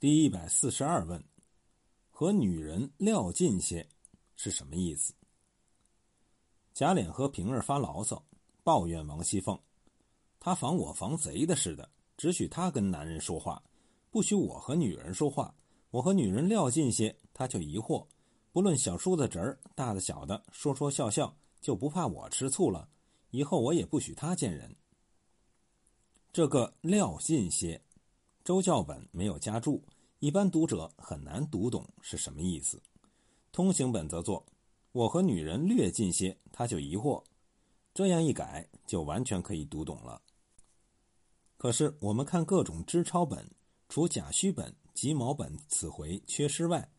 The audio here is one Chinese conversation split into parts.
第一百四十二问：和女人撂近些是什么意思？贾琏和平儿发牢骚，抱怨王熙凤，他防我防贼的似的，只许他跟男人说话，不许我和女人说话。我和女人撂近些，他就疑惑，不论小叔子侄儿，大的小的，说说笑笑，就不怕我吃醋了。以后我也不许他见人。这个撂近些。周教本没有加注，一般读者很难读懂是什么意思。通行本则作“我和女人略近些”，他就疑惑。这样一改，就完全可以读懂了。可是我们看各种支抄本，除甲戌本、己卯本此回缺失外，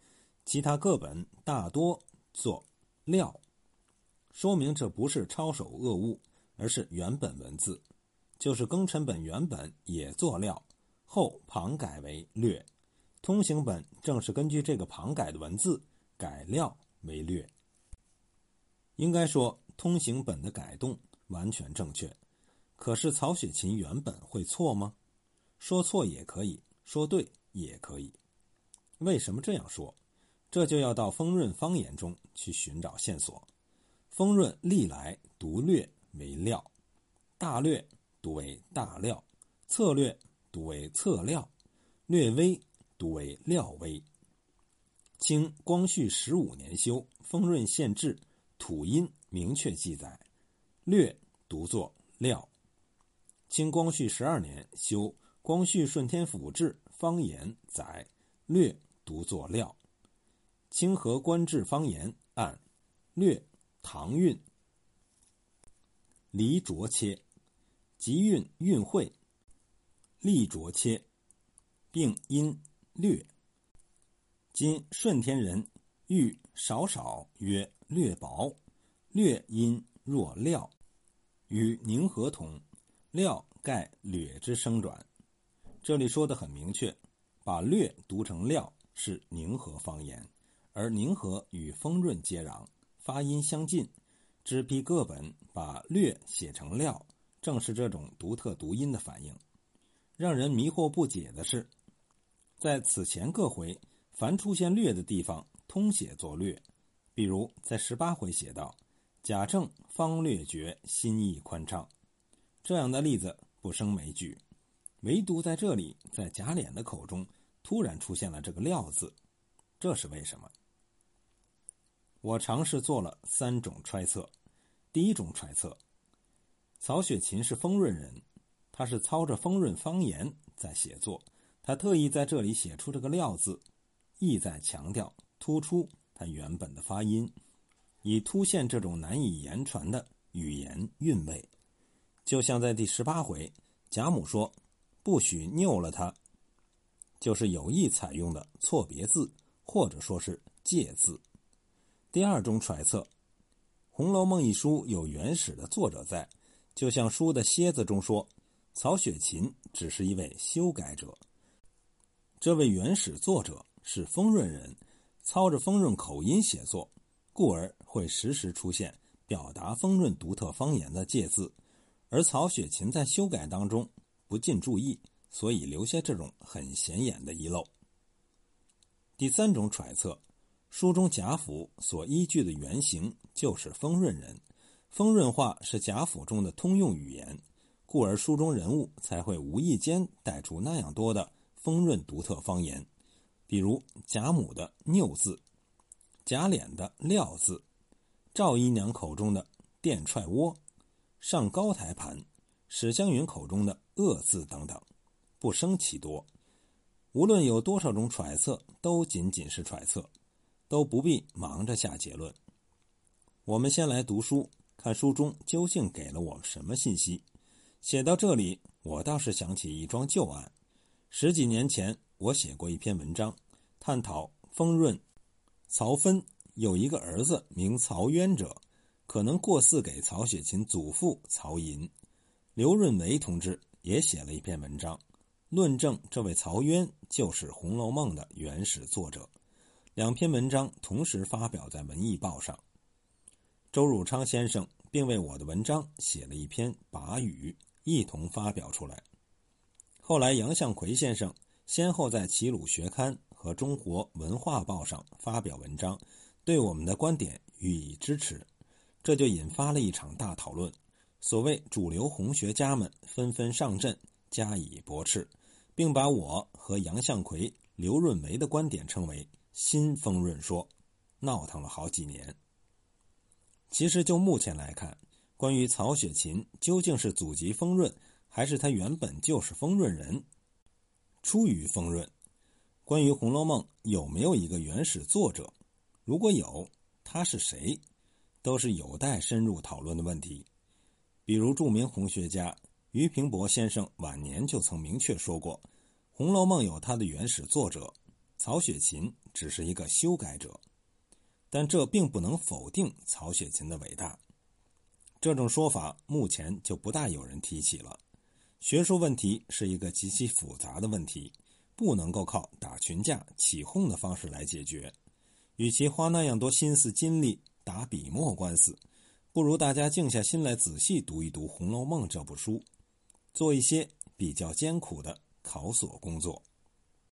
其他各本大多作“料”，说明这不是抄手恶误，而是原本文字。就是庚辰本原本也作“料”。后旁改为略，通行本正是根据这个旁改的文字改料为略。应该说通行本的改动完全正确，可是曹雪芹原本会错吗？说错也可以说对也可以。为什么这样说？这就要到丰润方言中去寻找线索。丰润历来读略为料，大略读为大料，策略。读为策料，略微读为料微。清光绪十五年修丰润县志土音明确记载，略读作料。清光绪十二年修光绪顺天府志方言载，略读作料。清河官志方言按略唐韵离浊切，集韵韵会。立浊切，并因略。今顺天人欲少少曰略薄，略因若料，与宁和同。料盖略之生转。这里说的很明确，把略读成料是宁和方言，而宁和与丰润接壤，发音相近。只批各本把略写成料，正是这种独特读音的反应。让人迷惑不解的是，在此前各回，凡出现“略”的地方，通写作“略”。比如在十八回写道：“贾政方略觉心意宽畅”，这样的例子不胜枚举。唯独在这里，在贾琏的口中突然出现了这个“料”字，这是为什么？我尝试做了三种揣测。第一种揣测，曹雪芹是丰润人。他是操着丰润方言在写作，他特意在这里写出这个“料”字，意在强调、突出他原本的发音，以凸显这种难以言传的语言韵味。就像在第十八回，贾母说“不许拗了他”，就是有意采用的错别字，或者说是借字。第二种揣测，《红楼梦》一书有原始的作者在，就像书的楔子中说。曹雪芹只是一位修改者，这位原始作者是丰润人，操着丰润口音写作，故而会时时出现表达丰润独特方言的借字，而曹雪芹在修改当中不尽注意，所以留下这种很显眼的遗漏。第三种揣测，书中贾府所依据的原型就是丰润人，丰润话是贾府中的通用语言。故而书中人物才会无意间带出那样多的丰润独特方言，比如贾母的“拗”字，贾琏的“料”字，赵姨娘口中的“电踹窝”，上高台盘，史湘云口中的“恶”字等等，不胜其多。无论有多少种揣测，都仅仅是揣测，都不必忙着下结论。我们先来读书，看书中究竟给了我们什么信息。写到这里，我倒是想起一桩旧案。十几年前，我写过一篇文章，探讨丰润曹芬有一个儿子名曹渊者，可能过嗣给曹雪芹祖父曹寅。刘润梅同志也写了一篇文章，论证这位曹渊就是《红楼梦》的原始作者。两篇文章同时发表在《文艺报》上。周汝昌先生并为我的文章写了一篇跋语。一同发表出来。后来，杨向奎先生先后在《齐鲁学刊》和《中国文化报》上发表文章，对我们的观点予以支持，这就引发了一场大讨论。所谓主流红学家们纷纷上阵加以驳斥，并把我和杨向奎、刘润梅的观点称为“新丰润说”，闹腾了好几年。其实就目前来看，关于曹雪芹究竟是祖籍丰润，还是他原本就是丰润人，出于丰润？关于《红楼梦》有没有一个原始作者？如果有，他是谁？都是有待深入讨论的问题。比如著名红学家俞平伯先生晚年就曾明确说过，《红楼梦》有它的原始作者，曹雪芹只是一个修改者。但这并不能否定曹雪芹的伟大。这种说法目前就不大有人提起了。学术问题是一个极其复杂的问题，不能够靠打群架、起哄的方式来解决。与其花那样多心思精力打笔墨官司，不如大家静下心来仔细读一读《红楼梦》这部书，做一些比较艰苦的考索工作。